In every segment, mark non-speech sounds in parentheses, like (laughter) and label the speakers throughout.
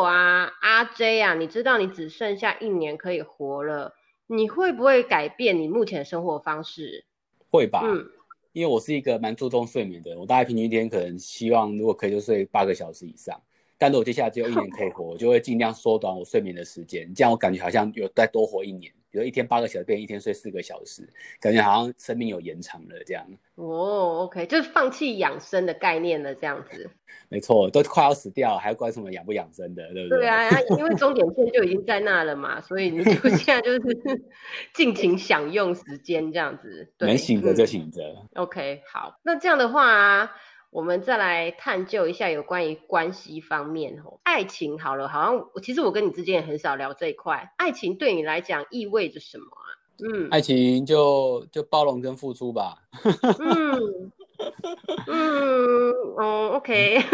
Speaker 1: 果啊，阿 J 啊，你知道你只剩下一年可以活了，你会不会改变你目前的生活方式？
Speaker 2: 会吧，嗯，因为我是一个蛮注重睡眠的，我大概平均一天可能希望如果可以就睡八个小时以上。但如果接下来只有一年可以活，我就会尽量缩短我睡眠的时间，这样我感觉好像有再多活一年。比如一天八个小时变一天睡四个小时，感觉好像生命有延长了这样。
Speaker 1: 哦，OK，就是放弃养生的概念了这样子。
Speaker 2: 没错，都快要死掉，还管什么养不养生的，对不对？
Speaker 1: 对啊，因为终点线就已经在那了嘛，所以你就 (laughs) 现在就是 (laughs) 尽情享用时间这样子。
Speaker 2: 能醒着就醒着。
Speaker 1: OK，好，那这样的话。我们再来探究一下有关于关系方面哦，爱情好了，好像其实我跟你之间也很少聊这一块。爱情对你来讲意味着什么啊？
Speaker 2: 嗯，爱情就就包容跟付出吧。(laughs) 嗯
Speaker 1: 嗯哦，OK。(laughs)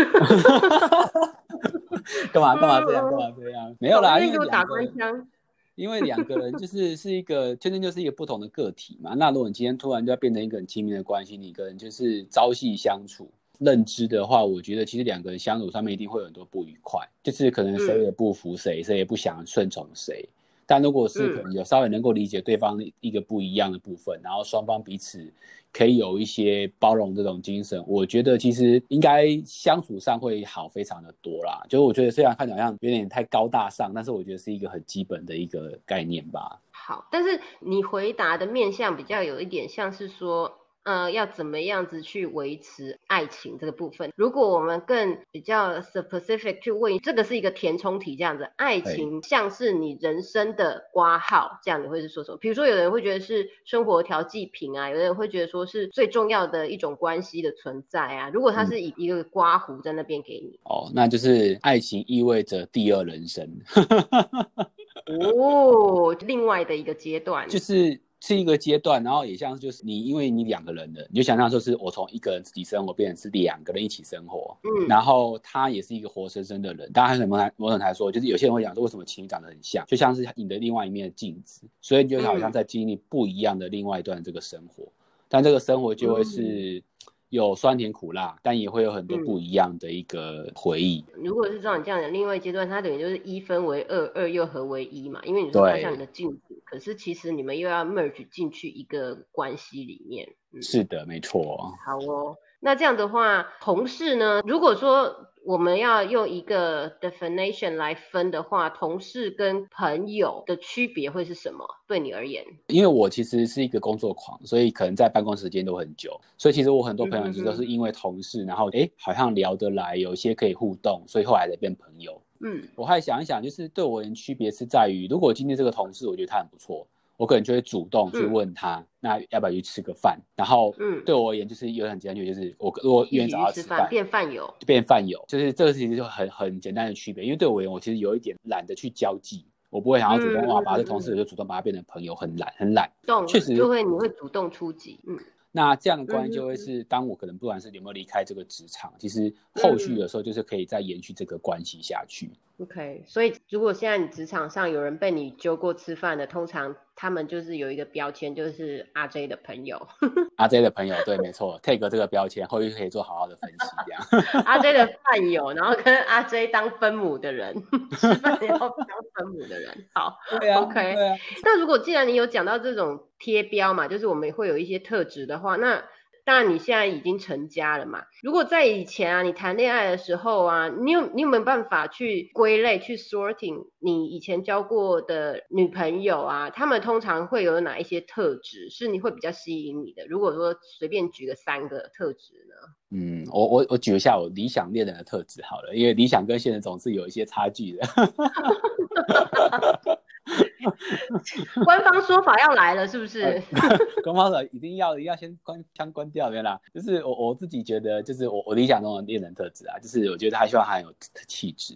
Speaker 2: 干嘛干嘛这样干嘛这样？没有啦，
Speaker 1: 因为打官腔。(laughs)
Speaker 2: 因为两个人就是是一个天生就是一个不同的个体嘛。那如果你今天突然就要变成一个很亲密的关系，你跟人就是朝夕相处。认知的话，我觉得其实两个人相处上面一定会有很多不愉快，就是可能谁也不服谁，谁也不想顺从谁。但如果是可能有稍微能够理解对方一个不一样的部分，然后双方彼此可以有一些包容这种精神，我觉得其实应该相处上会好非常的多啦。就是我觉得虽然看起来像有点太高大上，但是我觉得是一个很基本的一个概念吧。
Speaker 1: 好，但是你回答的面向比较有一点像是说。呃，要怎么样子去维持爱情这个部分？如果我们更比较 specific 去问，这个是一个填充题，这样子，爱情像是你人生的挂号，这样你会是说什么？比如说，有人会觉得是生活调剂品啊，有人会觉得说是最重要的一种关系的存在啊。如果他是以一个刮胡在那边给你，
Speaker 2: 哦，那就是爱情意味着第二人生。(laughs)
Speaker 1: 哦，另外的一个阶段，
Speaker 2: 就是。是一个阶段，然后也像就是你，因为你两个人的，你就想象说是我从一个人自己生活变成是两个人一起生活，嗯，然后他也是一个活生生的人。当然，很多某种来说，就是有些人会讲说，为什么情侣长得很像，就像是你的另外一面的镜子，所以你就好像在经历不一样的另外一段这个生活，但这个生活就会是。有酸甜苦辣，但也会有很多不一样的一个回忆。
Speaker 1: 如果是照你这样的另外一阶段，它等于就是一分为二，二又合为一嘛。因为你说它像你的镜子，可是其实你们又要 merge 进去一个关系里面。
Speaker 2: 是的，没错。
Speaker 1: 好哦，那这样的话，同事呢？如果说。我们要用一个 definition 来分的话，同事跟朋友的区别会是什么？对你而言，
Speaker 2: 因为我其实是一个工作狂，所以可能在办公时间都很久，所以其实我很多朋友其实都是因为同事，然后哎好像聊得来，有一些可以互动，所以后来才变朋友。嗯，我还想一想，就是对我而言区别是在于，如果今天这个同事我觉得他很不错。我可能就会主动去问他，那要不要去吃个饭？然后，嗯，对我而言就是有很简单，就是我如果愿意找他吃饭，
Speaker 1: 变饭友，
Speaker 2: 变饭友，就是这个事情就很很简单的区别。因为对我而言，我其实有一点懒得去交际，我不会想要主动哇把这同事就主动把他变成朋友，很懒，很懒。
Speaker 1: 确实就会你会主动出击，嗯。
Speaker 2: 那这样的关系就会是，当我可能不管是有没有离开这个职场，其实后续有时候就是可以再延续这个关系下去。
Speaker 1: OK，所以如果现在你职场上有人被你揪过吃饭的，通常他们就是有一个标签，就是阿 J 的朋友。
Speaker 2: 阿 J 的朋友，对，没错，take 这个标签，后续可以做好好的分析，这样。
Speaker 1: 阿 J 的饭友，然后跟阿 J 当分母的人，(laughs) 吃饭后当分母的人，好。
Speaker 2: 对啊。
Speaker 1: OK。那如果既然你有讲到这种贴标嘛，就是我们会有一些特质的话，那。当然，你现在已经成家了嘛？如果在以前啊，你谈恋爱的时候啊，你有你有没有办法去归类、去 sorting 你以前交过的女朋友啊？他们通常会有哪一些特质是你会比较吸引你的？如果说随便举个三个特质呢？
Speaker 2: 嗯，我我我举一下我理想恋人的特质好了，因为理想跟现实总是有一些差距的。
Speaker 1: 官方说法要来了，是不是？
Speaker 2: 官方说一定要要先关枪关掉，没啦。就是我我自己觉得，就是我我理想中的恋人特质啊，就是我觉得他希望他很有气质。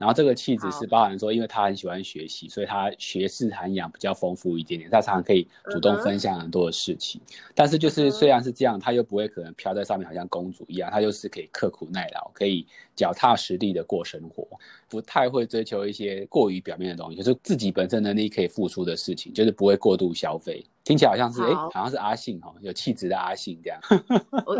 Speaker 2: 然后这个气质是包含说，因为他很喜欢学习，所以他学识涵养比较丰富一点点，他常常可以主动分享很多的事情。但是就是虽然是这样，他又不会可能飘在上面，好像公主一样，他就是可以刻苦耐劳，可以脚踏实地的过生活，不太会追求一些过于表面的东西，就是自己本身能力可以付出的事情，就是不会过度消费。听起来好像是哎，好像是阿信哈，有气质的阿信这样。(laughs)
Speaker 1: 我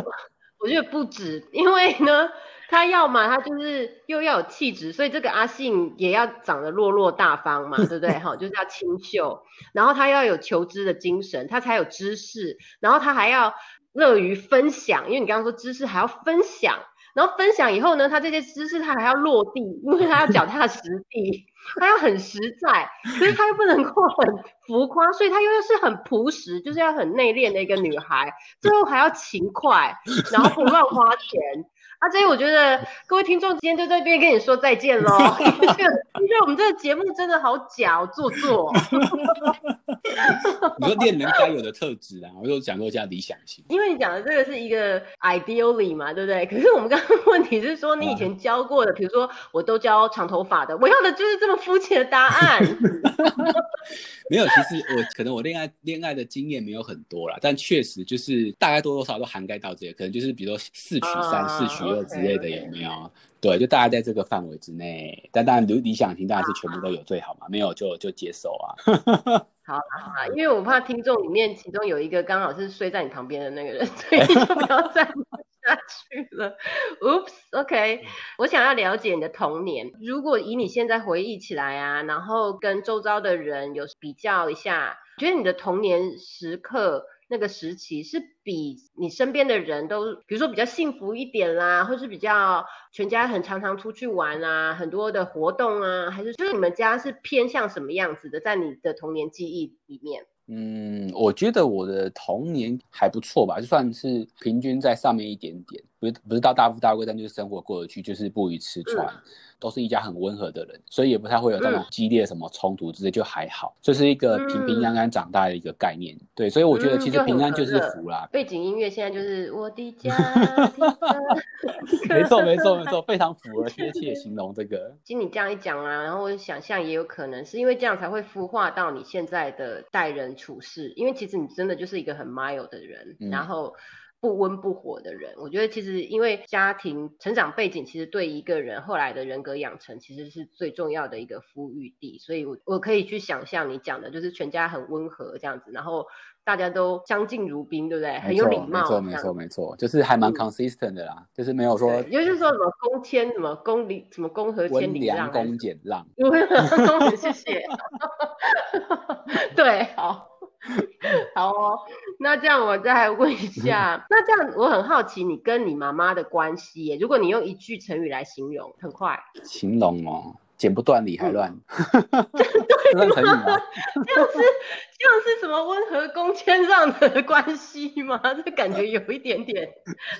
Speaker 1: 我觉得不止，因为呢。他要嘛，他就是又要有气质，所以这个阿信也要长得落落大方嘛，(laughs) 对不对？哈，就是要清秀，然后他要有求知的精神，他才有知识，然后他还要乐于分享，因为你刚刚说知识还要分享。然后分享以后呢，他这些知识他还要落地，因为他要脚踏实地，(laughs) 他要很实在，可是他又不能够很浮夸，所以他又是很朴实，就是要很内敛的一个女孩，最后还要勤快，然后不乱花钱。啊，所以我觉得各位听众今天就在这边跟你说再见喽。(laughs) 因为我们这个节目真的好假，哦做作。
Speaker 2: 你说恋人该有的特质啊，我就讲过这样理想型。
Speaker 1: 因为你讲的这个是一个 ideally 嘛，对不对？可是我们刚刚问题是说，你以前教过的，比如说我都教长头发的，我要的就是这么肤浅的答案。(laughs)
Speaker 2: 没有，其实我可能我恋爱恋爱的经验没有很多啦，但确实就是大概多多少少都涵盖到这些，可能就是比如说四取三、四取二之类的，有没有？对，就大概在这个范围之内。但当然理理想型当然是全部都有最好嘛，没有就就接受啊。(laughs)
Speaker 1: 好好，因为我怕听众里面其中有一个刚好是睡在你旁边的那个人，所以就不要再。下去了，Oops，OK，我想要了解你的童年。如果以你现在回忆起来啊，然后跟周遭的人有比较一下，觉得你的童年时刻那个时期是比你身边的人都，比如说比较幸福一点啦，或是比较全家很常常出去玩啊，很多的活动啊，还是就是你们家是偏向什么样子的，在你的童年记忆里面？
Speaker 2: 嗯，我觉得我的童年还不错吧，就算是平均在上面一点点，不是不是到大富大贵，但就是生活过得去，就是不宜吃穿。都是一家很温和的人，所以也不太会有那种激烈什么冲突之类，就还好，这是一个平平安安长大的一个概念。对，所以我觉得其实平安就是福啦。
Speaker 1: 背景音乐现在就是 (laughs) 我的家。(laughs)
Speaker 2: 没错没错没错，非常符合贴切形容这个。(laughs)
Speaker 1: 经你这样一讲啊，然后我想象也有可能是因为这样才会孵化到你现在的待人处事，因为其实你真的就是一个很 mild 的人，然后。不温不火的人，我觉得其实因为家庭成长背景，其实对一个人后来的人格养成，其实是最重要的一个孵育地。所以，我我可以去想象你讲的，就是全家很温和这样子，然后大家都相敬如宾，对不对？很有礼貌。
Speaker 2: 没错，没错，没错，就是还蛮 consistent 的啦，就是没有说，
Speaker 1: 也就是说什么公谦，什么公礼，什么公和谦礼让，
Speaker 2: 公俭让。
Speaker 1: 谢谢。对，好。(laughs) 好哦，那这样我再问一下，那这样我很好奇你跟你妈妈的关系耶。如果你用一句成语来形容，很快。
Speaker 2: 形容哦。剪不断理还乱，(laughs)
Speaker 1: 这
Speaker 2: 样成语吗？
Speaker 1: 这样是这样是什么温和恭谦让的关系吗？(laughs) 这感觉有一点点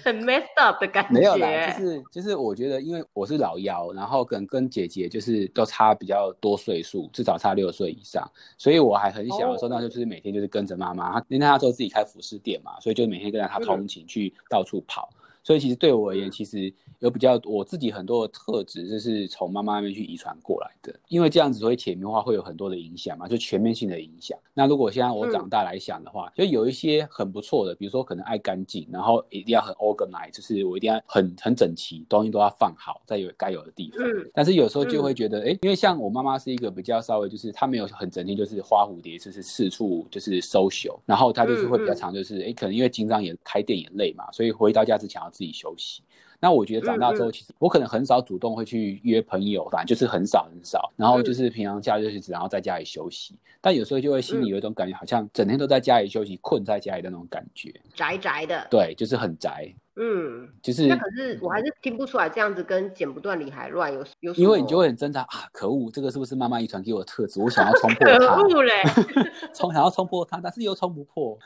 Speaker 1: 很 messed up 的感觉。
Speaker 2: 没有啦，就是就是我觉得，因为我是老幺，然后可能跟姐姐就是都差比较多岁数，至少差六岁以上，所以我还很小的时候，那就是每天就是跟着妈妈，因为她说自己开服饰店嘛，所以就每天跟着她通勤去到处跑。所以其实对我而言，其实有比较我自己很多的特质，就是从妈妈那边去遗传过来的。因为这样子所以潜移默化，会有很多的影响嘛，就全面性的影响。那如果现在我长大来想的话，就有一些很不错的，比如说可能爱干净，然后一定要很 organize，就是我一定要很很整齐，东西都要放好在有该有的地方。但是有时候就会觉得，哎，因为像我妈妈是一个比较稍微就是她没有很整天，就是花蝴蝶，就是四处就是收袖，然后她就是会比较常就是，哎，可能因为经常也开店也累嘛，所以回到家之前要。自己休息。那我觉得长大之后，其实我可能很少主动会去约朋友，反正就是很少很少。然后就是平常假日只然后在家里休息。但有时候就会心里有一种感觉，好像整天都在家里休息，困在家里的那种感觉。
Speaker 1: 宅宅的。
Speaker 2: 对，就是很宅。
Speaker 1: 嗯，
Speaker 2: 就是。
Speaker 1: 那可是我还是听不出来这样子跟剪不断理还乱有有。
Speaker 2: 因为你就会很挣扎啊！可恶，这个是不是妈妈遗传给我的特质？我想要冲破它。
Speaker 1: 可恶嘞！(laughs)
Speaker 2: 冲想要冲破它，但是又冲不破。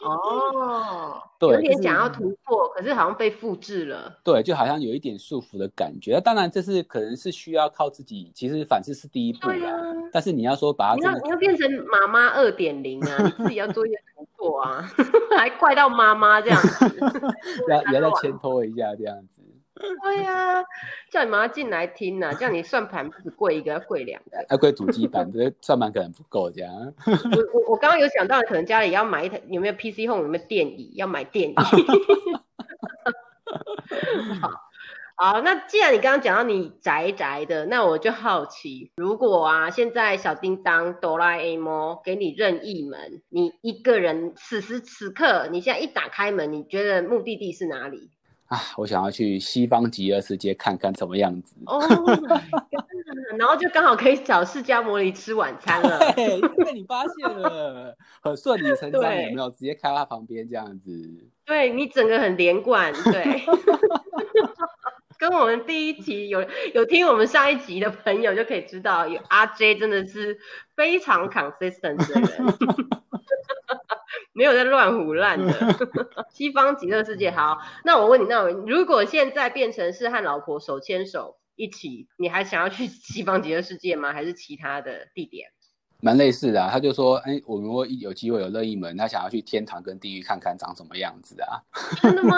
Speaker 1: 哦。(laughs) 对，有点想要突破，可是好像被复制了。
Speaker 2: 对，就好像有一点束缚的感觉。当然，这是可能是需要靠自己。其实反思是第一步啊。但是你要说把它，
Speaker 1: 你要你要变成妈妈二点零啊，你自己要做一些突破啊，(laughs) 还怪到妈妈这样子，(laughs)
Speaker 2: 要也要再牵拖一下这样子。
Speaker 1: 对呀，叫你妈妈进来听呐，叫你算盘不止贵一个，要贵两个，
Speaker 2: 要贵主机板，这算盘可能不够这样。
Speaker 1: 我我我刚刚有想到，可能家里要买一台，有没有 PC Home 有没有电椅？要买电椅。(laughs) 好。好，那既然你刚刚讲到你宅宅的，那我就好奇，如果啊，现在小叮当、哆啦 A 梦给你任意门，你一个人此时此刻，你现在一打开门，你觉得目的地是哪里？
Speaker 2: 啊，我想要去西方极乐世界看看什么样子。
Speaker 1: 哦，(laughs) 然后就刚好可以找释迦摩尼吃晚餐了。
Speaker 2: 对，被你发现了，很顺理成章，有没有？直接开到他旁边这样子。
Speaker 1: 对你整个很连贯，对。(laughs) 跟我们第一集有有听我们上一集的朋友就可以知道，有阿 J 真的是非常 consistent 的人，(laughs) 没有在乱胡乱的。(laughs) 西方极乐世界好，那我问你，那如果现在变成是和老婆手牵手一起，你还想要去西方极乐世界吗？还是其他的地点？
Speaker 2: 蛮类似的，啊他就说，哎，我如果有机会有任意门，他想要去天堂跟地狱看看长什么样子啊？(laughs)
Speaker 1: 真的吗？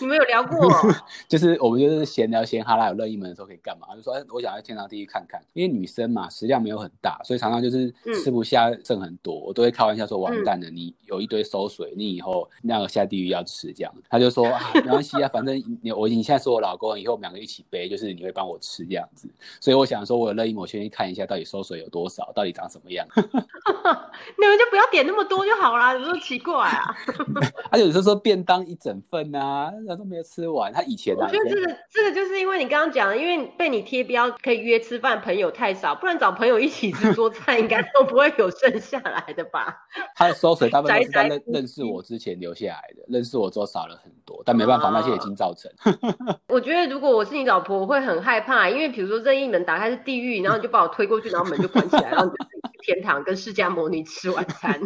Speaker 1: 你们有聊过？(laughs)
Speaker 2: 就是我们就是闲聊闲哈啦，有任意门的时候可以干嘛？就说，哎，我想要天堂地狱看看，因为女生嘛，食量没有很大，所以常常就是吃不下剩很多，我都会开玩笑说，完蛋了，你有一堆馊水，你以后那个下地狱要吃这样。他就说，没关系啊，反正你我你现在是我老公，以后我们两个一起背，就是你会帮我吃这样子。所以我想说，我有任意门，我先去看一下到底馊水有多少，到底。长什么样？(laughs)
Speaker 1: 你们就不要点那么多就好啦，有时候奇怪啊。(laughs)
Speaker 2: 他有时候说便当一整份啊，那都没有吃完。他以前
Speaker 1: 我觉得这个这个就是因为你刚刚讲的，因为被你贴标可以约吃饭朋友太少，不然找朋友一起吃桌菜应该都不会有剩下来的吧？(laughs)
Speaker 2: 他的收水大部分是 (laughs) 在认认识我之前留下来的，认识我之后少了很多，但没办法，那些已经造成。(laughs)
Speaker 1: 我觉得如果我是你老婆，我会很害怕，因为比如说任意门打开是地狱，然后你就把我推过去，然后门就关起来，然后你就去。天堂跟释迦牟尼吃晚餐，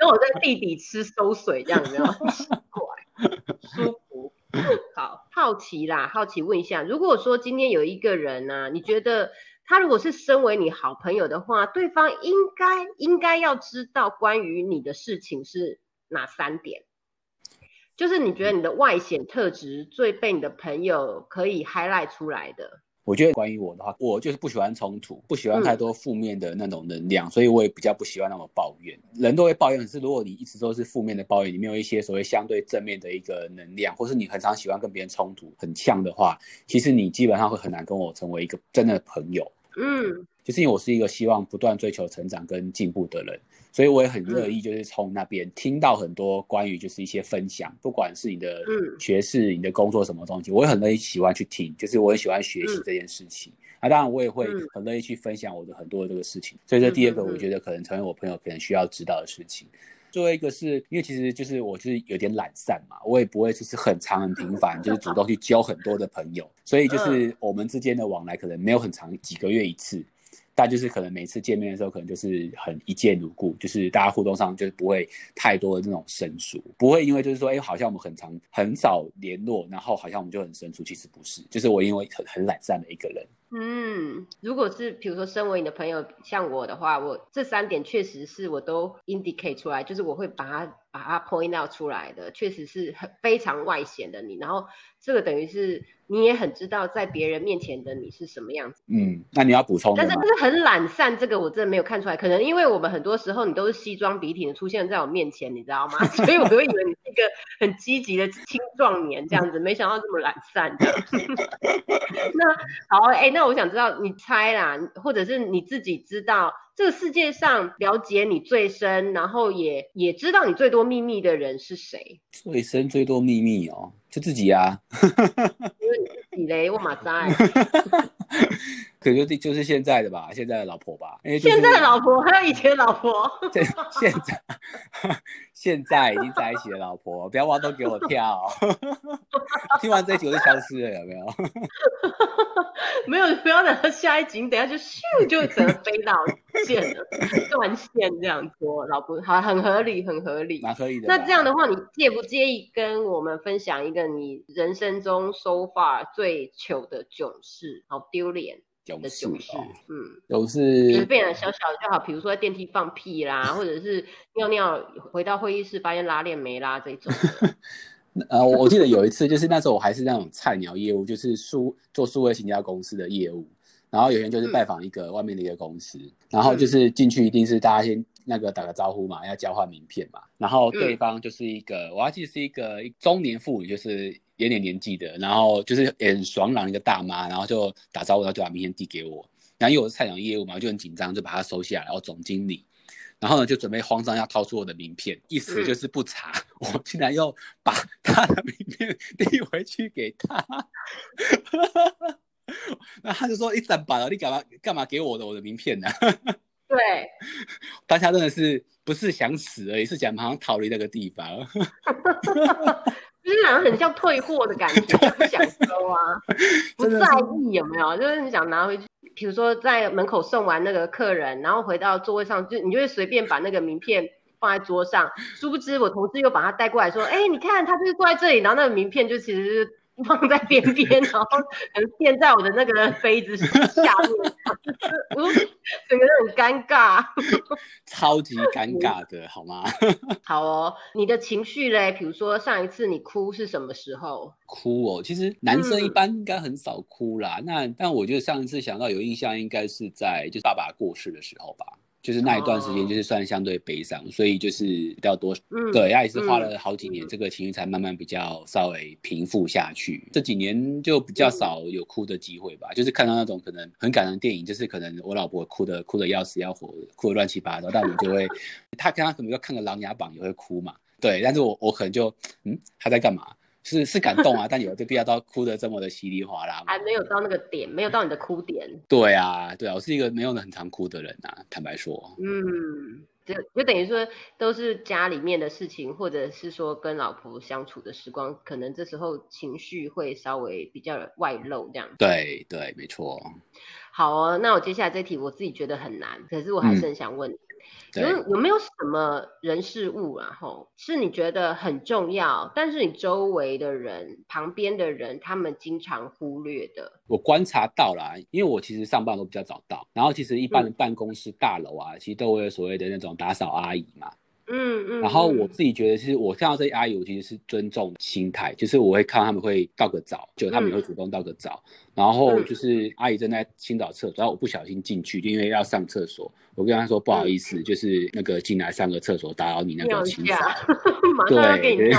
Speaker 1: 那我在地底吃收水，这样有没有奇怪？舒服。好好奇啦，好奇问一下，如果说今天有一个人呢，你觉得他如果是身为你好朋友的话，对方应该应该要知道关于你的事情是哪三点？就是你觉得你的外显特质最被你的朋友可以 highlight 出来的？
Speaker 2: 我觉得关于我的话，我就是不喜欢冲突，不喜欢太多负面的那种能量，所以我也比较不喜欢那么抱怨。人都会抱怨，可是如果你一直都是负面的抱怨，你没有一些所谓相对正面的一个能量，或是你很常喜欢跟别人冲突、很呛的话，其实你基本上会很难跟我成为一个真的朋友。嗯，就是因为我是一个希望不断追求成长跟进步的人。所以我也很乐意，就是从那边听到很多关于就是一些分享，不管是你的学士、你的工作什么东西，我也很乐意喜欢去听，就是我很喜欢学习这件事情。啊，当然我也会很乐意去分享我的很多的这个事情。所以这第二个，我觉得可能成为我朋友可能需要知道的事情。最后一个是因为其实就是我就是有点懒散嘛，我也不会就是很长很频繁，就是主动去交很多的朋友，所以就是我们之间的往来可能没有很长，几个月一次。但就是可能每次见面的时候，可能就是很一见如故，就是大家互动上就是不会太多的那种生疏，不会因为就是说，哎，好像我们很长很少联络，然后好像我们就很生疏，其实不是，就是我因为很很懒散的一个人。
Speaker 1: 嗯，如果是比如说身为你的朋友像我的话，我这三点确实是我都 indicate 出来，就是我会把它把它 point out 出来的，确实是很非常外显的你，然后这个等于是。你也很知道在别人面前的你是什么样子。
Speaker 2: 嗯，那你要补充。
Speaker 1: 但是就是很懒散，这个我真的没有看出来。可能因为我们很多时候你都是西装笔挺的出现在我面前，你知道吗？(laughs) 所以我会以为你是一个很积极的青壮年这样子，没想到这么懒散。(laughs) 那好，哎，那我想知道你猜啦，或者是你自己知道这个世界上了解你最深，然后也也知道你最多秘密的人是谁？
Speaker 2: 最深最多秘密哦。就自己啊，(laughs)
Speaker 1: 因为自己嘞，我马在，(laughs)
Speaker 2: 可就就是现在的吧，现在的老婆吧，
Speaker 1: 现在的老婆还有以前的老婆，
Speaker 2: 现现在现在已经在一起的老婆，不要往都给我跳，(laughs) 听完这一集我就消失了，有没有？(laughs)
Speaker 1: 没有，不要等到下一集，你等下就咻就整个飞到线了，断线这样说，老婆好，很合理，很合理，
Speaker 2: 蛮合理的。
Speaker 1: 那这样的话，你介不介意跟我们分享一个你人生中 so far 最糗的囧事？好丢脸的囧事，
Speaker 2: 嗯，囧事，
Speaker 1: 就是变得小小的就好，比如说在电梯放屁啦，或者是尿尿回到会议室发现拉链没拉这种。(laughs) (laughs)
Speaker 2: 呃，我记得有一次，就是那时候我还是那种菜鸟业务，就是数做数位行销公司的业务。然后有天就是拜访一个外面的一个公司，然后就是进去一定是大家先那个打个招呼嘛，要交换名片嘛。然后对方就是一个，我还记得是一个中年妇女，就是有点年纪的，然后就是很爽朗一个大妈，然后就打招呼，然后就把名片递给我。然后因为我是菜鸟业务嘛，就很紧张，就把它收下来。然后总经理。然后呢就准备慌张要掏出我的名片，意思就是不查，我竟然又把 (laughs) 他的名片递回去给他，那他就说一整把了，你干嘛干嘛给我的我的名片呢？
Speaker 1: 对，(laughs)
Speaker 2: 大家真的是不是想死而已，是想马上逃离那个地方。(laughs)
Speaker 1: 就是好像很像退货的感觉，不想收啊，(laughs) 不在意有没有？就是你想拿回去，比如说在门口送完那个客人，然后回到座位上，就你就会随便把那个名片放在桌上，殊不知我同事又把他带过来说，哎，你看他就是坐在这里，然后那个名片就其实是。放在边边，然后可能垫在我的那个杯子下面，(laughs) 整个人很尴尬，
Speaker 2: 超级尴尬的，好吗？(laughs)
Speaker 1: 好哦，你的情绪嘞？比如说上一次你哭是什么时候？
Speaker 2: 哭哦，其实男生一般应该很少哭啦。那但我觉得上一次想到有印象，应该是在就是爸爸过世的时候吧。就是那一段时间，就是算相对悲伤，所以就是比较多，对，他也是花了好几年，这个情绪才慢慢比较稍微平复下去。这几年就比较少有哭的机会吧，就是看到那种可能很感人的电影，就是可能我老婆哭的哭的要死要活，哭的乱七八糟，但我就会，他跟他可能要看个《琅琊榜》也会哭嘛，对，但是我我可能就，嗯，他在干嘛？是是感动啊，但有这必要到哭的这么的稀里哗啦
Speaker 1: 还没有到那个点，没有到你的哭点。
Speaker 2: 对啊，对啊，我是一个没有很常哭的人啊，坦白说。
Speaker 1: 嗯，就就等于说都是家里面的事情，或者是说跟老婆相处的时光，可能这时候情绪会稍微比较外露这样。
Speaker 2: 对对，没错。
Speaker 1: 好哦，那我接下来这题我自己觉得很难，可是我还是很想问。有有没有什么人事物，然后是你觉得很重要，但是你周围的人、旁边的人，他们经常忽略的？
Speaker 2: 我观察到了，因为我其实上班都比较早到，然后其实一般的办公室大楼啊，其实都会有所谓的那种打扫阿姨嘛。嗯嗯。然后我自己觉得，是我看到这些阿姨，我其实是尊重心态，就是我会看他们会倒个澡，就他们也会主动倒个澡。然后就是阿姨正在清扫厕所，然后我不小心进去，就因为要上厕所，我跟她说不好意思，就是那个进来上个厕所打扰你那个清扫，(laughs)
Speaker 1: 对。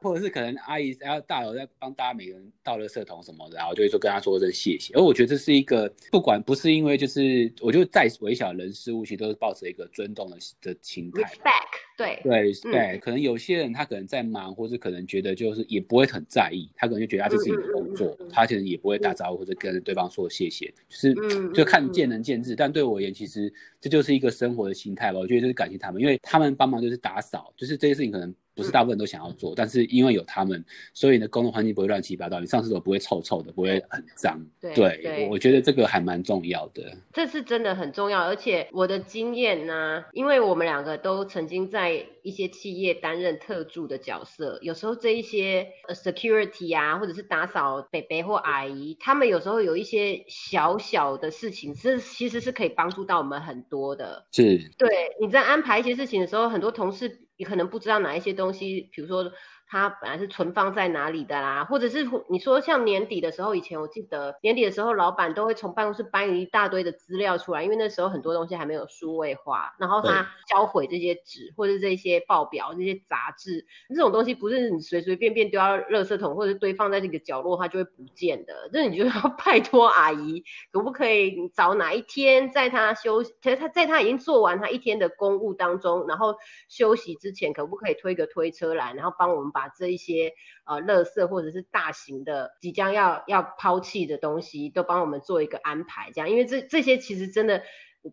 Speaker 2: 或者是可能阿姨然后大楼在帮大家每个人倒垃圾桶什么的，然后就会说跟他说声谢谢。而我觉得这是一个不管不是因为就是，我就再微小人事物，其实都是抱着一个尊重的的心态。
Speaker 1: Respect，对
Speaker 2: 对对，可能有些人他可能在忙，或者可能觉得就是也不会很在意，他可能就觉得他这是自己的工作，他其实也不会打招呼或者跟对方说谢谢，就是就看见仁见智。但对我而言，其实这就是一个生活的心态吧。我觉得就是感谢他们，因为他们帮忙就是打扫，就是这些事情可能。不是大部分都想要做，但是因为有他们，所以呢，工作环境不会乱七八糟，你上厕所不会臭臭的，不会很脏。对，我觉得这个还蛮重要的。
Speaker 1: 这是真的很重要，而且我的经验呢，因为我们两个都曾经在一些企业担任特助的角色，有时候这一些 security 啊，或者是打扫北北或阿姨，他们有时候有一些小小的事情，是其实是可以帮助到我们很多的。
Speaker 2: 是，
Speaker 1: 对，你在安排一些事情的时候，很多同事。你可能不知道哪一些东西，比如说。它本来是存放在哪里的啦，或者是你说像年底的时候，以前我记得年底的时候，老板都会从办公室搬一大堆的资料出来，因为那时候很多东西还没有数位化，然后他销毁这些纸或者这些报表、这些杂志，这种东西不是你随随便便丢到垃圾桶或者堆放在这个角落，它就会不见的。那你就要 (laughs) 拜托阿姨，可不可以找哪一天在他休息，其实他在他已经做完他一天的公务当中，然后休息之前，可不可以推个推车来，然后帮我们把。把这一些呃，垃圾或者是大型的即将要要抛弃的东西，都帮我们做一个安排，这样，因为这这些其实真的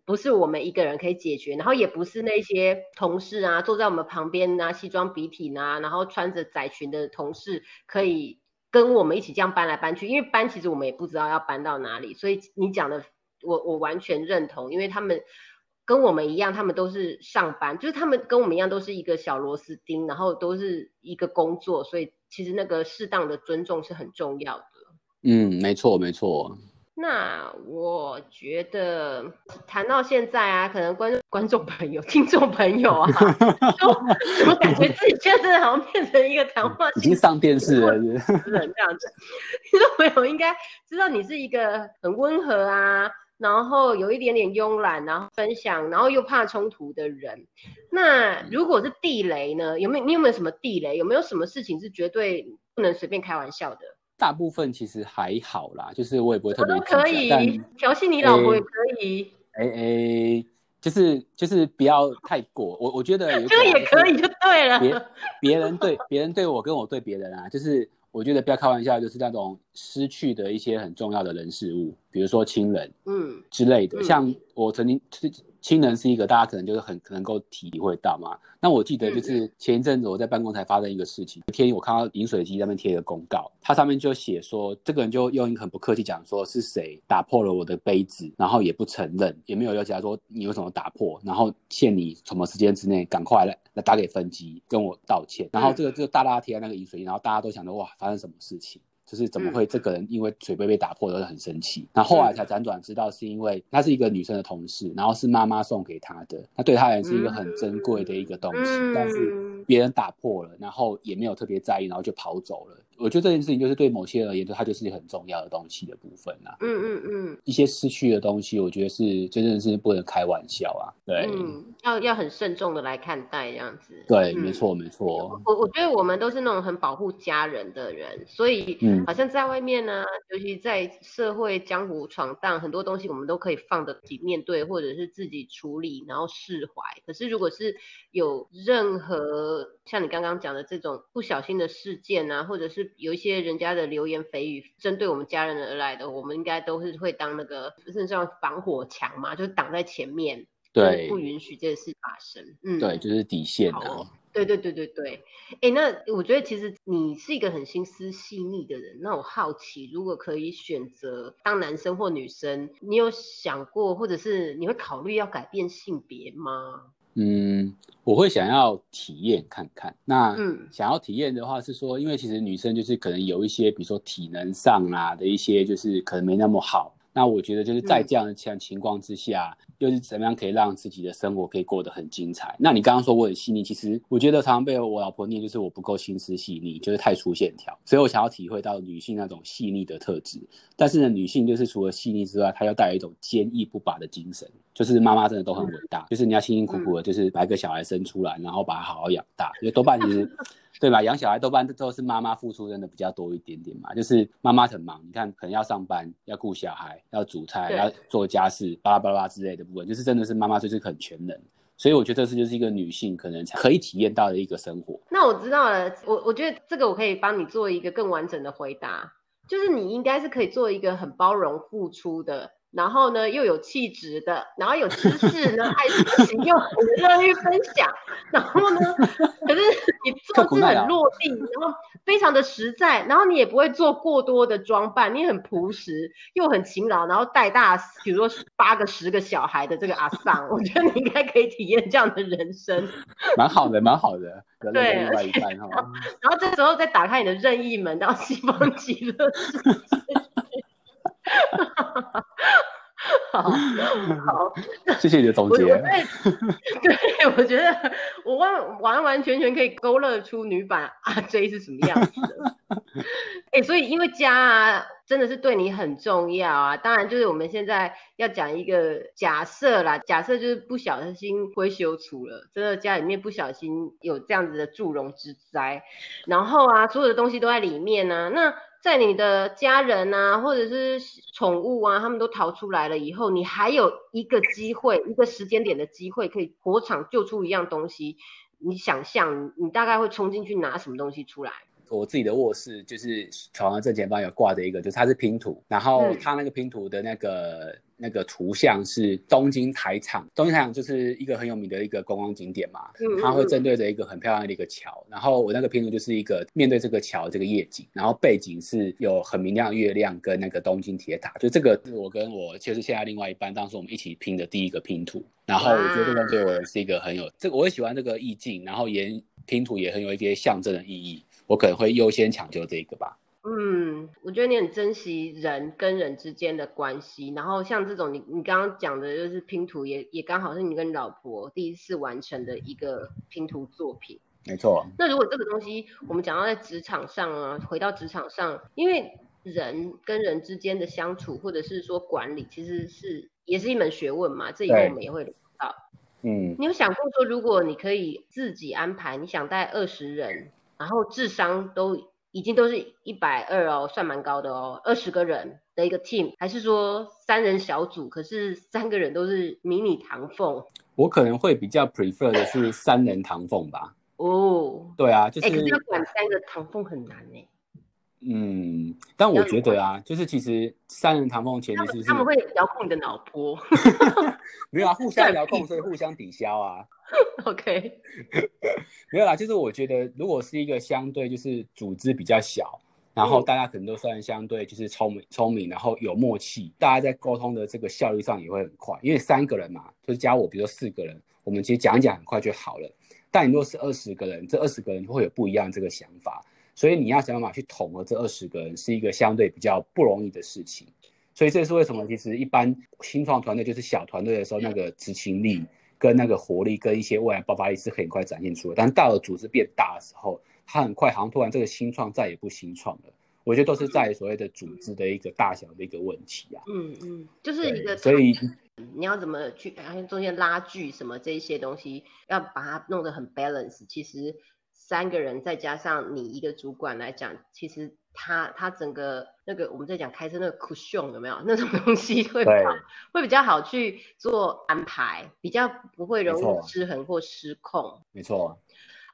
Speaker 1: 不是我们一个人可以解决，然后也不是那些同事啊，坐在我们旁边啊，西装笔挺啊，然后穿着窄裙的同事可以跟我们一起这样搬来搬去，因为搬其实我们也不知道要搬到哪里，所以你讲的我我完全认同，因为他们。跟我们一样，他们都是上班，就是他们跟我们一样，都是一个小螺丝钉，然后都是一个工作，所以其实那个适当的尊重是很重要的。
Speaker 2: 嗯，没错，没错。
Speaker 1: 那我觉得谈到现在啊，可能观观众朋友、听众朋友啊，(laughs) 都怎么感觉自己现在好像变成一个谈话，
Speaker 2: 已经上电视了，
Speaker 1: 是这样子。(laughs) 听众朋友应该知道你是一个很温和啊。然后有一点点慵懒，然后分享，然后又怕冲突的人。那如果是地雷呢？有没有你有没有什么地雷？有没有什么事情是绝对不能随便开玩笑的？
Speaker 2: 大部分其实还好啦，就是我也不会特别。
Speaker 1: 可以调戏你老婆也可以。
Speaker 2: 哎哎，就是就是不要太过，我我觉得
Speaker 1: 这个 (laughs) 也可以就对了。
Speaker 2: 别别人对别人对我跟我对别人啊，就是我觉得不要开玩笑，就是那种失去的一些很重要的人事物，比如说亲人，嗯之类的。像我曾经亲人是一个大家可能就是很能够体会到嘛。那我记得就是前一阵子我在办公台发生一个事情，有天我看到饮水机上面贴一个公告，它上面就写说，这个人就用一个很不客气讲说是谁打破了我的杯子，然后也不承认，也没有要求他说你为什么打破，然后限你什么时间之内赶快来来打给分机跟我道歉，然后这个就大大贴在那个饮水机，然后大家都想着哇发生什么事情。就是怎么会这个人因为水杯被打破而很生气？那后来才辗转知道是因为她是一个女生的同事，然后是妈妈送给她的，那对她也是一个很珍贵的一个东西，但是别人打破了，然后也没有特别在意，然后就跑走了。我觉得这件事情就是对某些而言，它就是很重要的东西的部分呐。
Speaker 1: 嗯嗯嗯，
Speaker 2: 一些失去的东西，我觉得是真的是不能开玩笑啊。对，嗯
Speaker 1: 要要很慎重的来看待这样子。
Speaker 2: 对，没错没错。
Speaker 1: 我我觉得我们都是那种很保护家人的人，所以好像在外面呢，尤其在社会江湖闯荡，很多东西我们都可以放得起面对，或者是自己处理，然后释怀。可是如果是有任何像你刚刚讲的这种不小心的事件啊，或者是有一些人家的流言蜚语针对我们家人而来的，我们应该都是会当那个，是像防火墙嘛，就是挡在前面，
Speaker 2: 对，
Speaker 1: 不允许这件事发生。嗯，
Speaker 2: 对，就是底线啊。
Speaker 1: 对对对对对。哎，那我觉得其实你是一个很心思细腻的人。那我好奇，如果可以选择当男生或女生，你有想过，或者是你会考虑要改变性别吗？
Speaker 2: 嗯，我会想要体验看看。那想要体验的话，是说，因为其实女生就是可能有一些，比如说体能上啊的一些，就是可能没那么好。那我觉得就是在这样的情情况之下，又是怎么样可以让自己的生活可以过得很精彩？那你刚刚说我很细腻，其实我觉得常常被我老婆念，就是我不够心思细腻，就是太粗线条。所以我想要体会到女性那种细腻的特质。但是呢，女性就是除了细腻之外，她要带有一种坚毅不拔的精神。就是妈妈真的都很伟大，就是你要辛辛苦苦的，就是把一个小孩生出来，然后把他好好养大。因为多半其实。对吧？养小孩多半都是妈妈付出真的比较多一点点嘛，就是妈妈很忙，你看可能要上班、要顾小孩、要煮菜、要做家事，巴拉巴拉之类的部分，就是真的是妈妈就是很全能。所以我觉得这就是一个女性可能可以体验到的一个生活。
Speaker 1: 那我知道了，我我觉得这个我可以帮你做一个更完整的回答，就是你应该是可以做一个很包容付出的。然后呢，又有气质的，然后有知识呢，爱学习又很乐于分享。然后呢，可是你 (laughs) 做事很落地，然后非常的实在，然后你也不会做过多的装扮，你很朴实又很勤劳，然后带大，比如说八个、十个小孩的这个阿桑，我觉得你应该可以体验这样的人生。
Speaker 2: 蛮好的，蛮好的。
Speaker 1: 对，然后这时候再打开你的任意门到西方极乐世界。(laughs) 好 (laughs) 好，(laughs)
Speaker 2: 谢谢你的总结。
Speaker 1: 对，(laughs) 我觉得我完完完全全可以勾勒出女版阿 J 是什么样子的。哎，所以因为家啊，真的是对你很重要啊。当然，就是我们现在要讲一个假设啦，假设就是不小心灰修除了，真的家里面不小心有这样子的祝融之灾，然后啊，所有的东西都在里面呢，那。在你的家人啊，或者是宠物啊，他们都逃出来了以后，你还有一个机会，一个时间点的机会，可以火场救出一样东西。你想象，你大概会冲进去拿什么东西出来？
Speaker 2: 我自己的卧室就是床的正前方有挂着一个，就是它是拼图，然后它那个拼图的那个。那个图像是东京台场，东京台场就是一个很有名的一个观光景点嘛，它会正对着一个很漂亮的一个桥，然后我那个拼图就是一个面对这个桥这个夜景，然后背景是有很明亮的月亮跟那个东京铁塔，就这个是我跟我就是现在另外一半当时我们一起拼的第一个拼图，然后我觉得这个对我是一个很有这个我也喜欢这个意境，然后也拼图也很有一些象征的意义，我可能会优先抢救这个吧。
Speaker 1: 嗯，我觉得你很珍惜人跟人之间的关系，然后像这种你你刚刚讲的就是拼图，也也刚好是你跟老婆第一次完成的一个拼图作品。
Speaker 2: 没错。
Speaker 1: 那如果这个东西我们讲到在职场上啊，回到职场上，因为人跟人之间的相处或者是说管理，其实是也是一门学问嘛，这以后我们也会聊到。嗯。你有想过说，如果你可以自己安排，你想带二十人，然后智商都。已经都是一百二哦，算蛮高的哦。二十个人的一个 team，还是说三人小组，可是三个人都是迷你唐凤？
Speaker 2: 我可能会比较 prefer 的是三人唐凤吧。
Speaker 1: 哦，
Speaker 2: 对啊，就是。
Speaker 1: 可是要管三个唐凤很难呢。
Speaker 2: 嗯，但我觉得啊，就是其实三人唐凤前提是
Speaker 1: 他们会遥控你的脑波。(laughs)
Speaker 2: 没有啊，互相遥控，所以互相抵消啊。(laughs)
Speaker 1: OK，
Speaker 2: 没有啦，就是我觉得如果是一个相对就是组织比较小，然后大家可能都算相对就是聪明聪明，然后有默契，大家在沟通的这个效率上也会很快。因为三个人嘛，就是加我，比如说四个人，我们其实讲一讲很快就好了。但你如果是二十个人，这二十个人会有不一样这个想法。所以你要想办法去统合这二十个人，是一个相对比较不容易的事情。所以这是为什么？其实一般新创团队就是小团队的时候，那个执行力跟那个活力跟一些未来爆发力是很快展现出来。但到了组织变大的时候，它很快好像突然这个新创再也不新创了。我觉得都是在所谓的组织的一个大小的一个问题啊。
Speaker 1: 嗯嗯，就是一个。
Speaker 2: 所以
Speaker 1: 你要怎么去，然后中间拉锯什么这一些东西，要把它弄得很 balance。其实。三个人再加上你一个主管来讲，其实他他整个那个我们在讲开车那个 cushion 有没有那种东西会 (laughs) 会比较好去做安排，比较不会容易失衡或失控。
Speaker 2: 没错。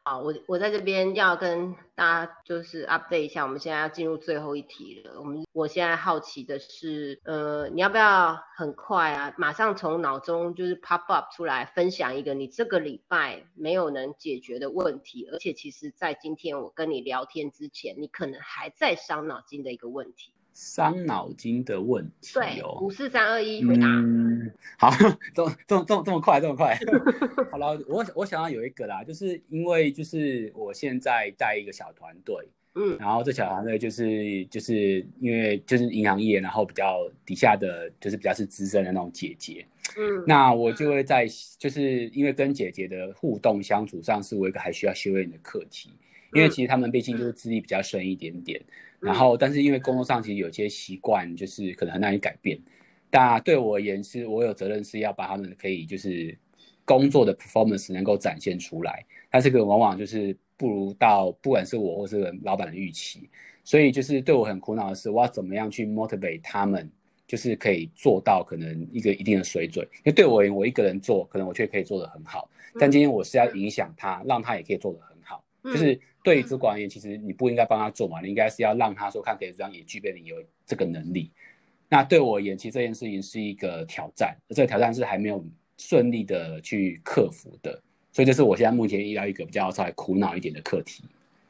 Speaker 1: 好，我我在这边要跟大家就是 update 一下，我们现在要进入最后一题了。我们我现在好奇的是，呃，你要不要很快啊，马上从脑中就是 pop up 出来，分享一个你这个礼拜没有能解决的问题，而且其实在今天我跟你聊天之前，你可能还在伤脑筋的一个问题。
Speaker 2: 伤脑筋的问题，
Speaker 1: 对，五四三二一回答。(laughs)
Speaker 2: 好，这么这么这么这么快，这么快。(laughs) 好了，我我想要有一个啦，就是因为就是我现在带一个小团队，嗯，然后这小团队就是就是因为就是银行业，然后比较底下的就是比较是资深的那种姐姐，嗯，那我就会在就是因为跟姐姐的互动相处上，是我一个还需要修炼的课题，因为其实他们毕竟就是资历比较深一点点。然后，但是因为工作上其实有些习惯，就是可能很难以改变。但对我而言，是我有责任是要把他们可以就是工作的 performance 能够展现出来。但这个往往就是不如到不管是我或是老板的预期。所以就是对我很苦恼的是，我要怎么样去 motivate 他们，就是可以做到可能一个一定的水准。因为对我而言，我一个人做，可能我却可以做得很好。但今天我是要影响他，让他也可以做得很好，就是。对主管而言，其实你不应该帮他做嘛，你应该是要让他说看可以这样也具备你有这个能力。那对我而言，其实这件事情是一个挑战，这个挑战是还没有顺利的去克服的，所以这是我现在目前遇到一个比较稍微苦恼一点的课题。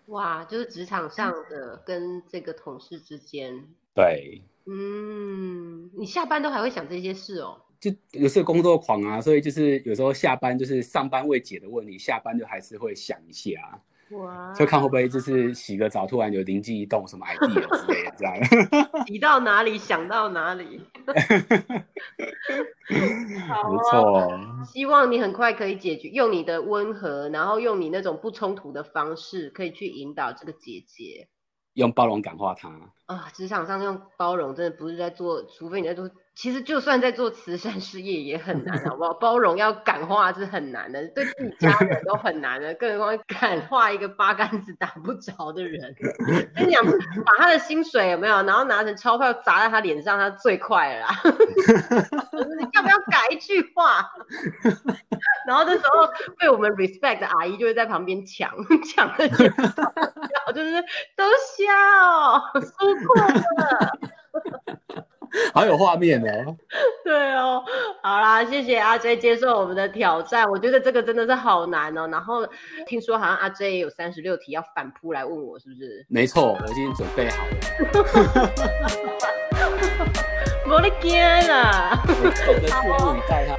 Speaker 1: 哇，就是职场上的跟这个同事之间。
Speaker 2: 对。
Speaker 1: 嗯，你下班都还会想这些事哦？
Speaker 2: 就有时候工作狂啊，所以就是有时候下班就是上班未解的问题，下班就还是会想一下。哇！就看会不会就是洗个澡，突然有灵机一动，什么 idea 之类的这样。
Speaker 1: 洗到哪里想到哪里。(laughs)
Speaker 2: 没错。
Speaker 1: 希望你很快可以解决，用你的温和，然后用你那种不冲突的方式，可以去引导这个姐姐。
Speaker 2: 用包容感化他。
Speaker 1: 啊，职场上用包容真的不是在做，除非你在做。其实就算在做慈善事业也很难，好不好？包容要感化是很难的，对自己家人都很难的，更何况感化一个八竿子打不着的人。跟你讲，把他的薪水有没有，然后拿成钞票砸在他脸上，他最快了。啦。(laughs) 要不要改一句话？(laughs) 然后这时候被我们 respect 的阿姨就会在旁边抢抢的，(laughs) 就是都笑，输过了。(laughs)
Speaker 2: 好有画面哦！(laughs)
Speaker 1: 对哦，好啦，谢谢阿 J 接受我们的挑战。我觉得这个真的是好难哦。然后听说好像阿 J 也有三十六题要反扑来问我，是不是？
Speaker 2: 没错，我已经准备好了。(laughs)
Speaker 1: 我的天啊！
Speaker 2: 我的拭目以待他。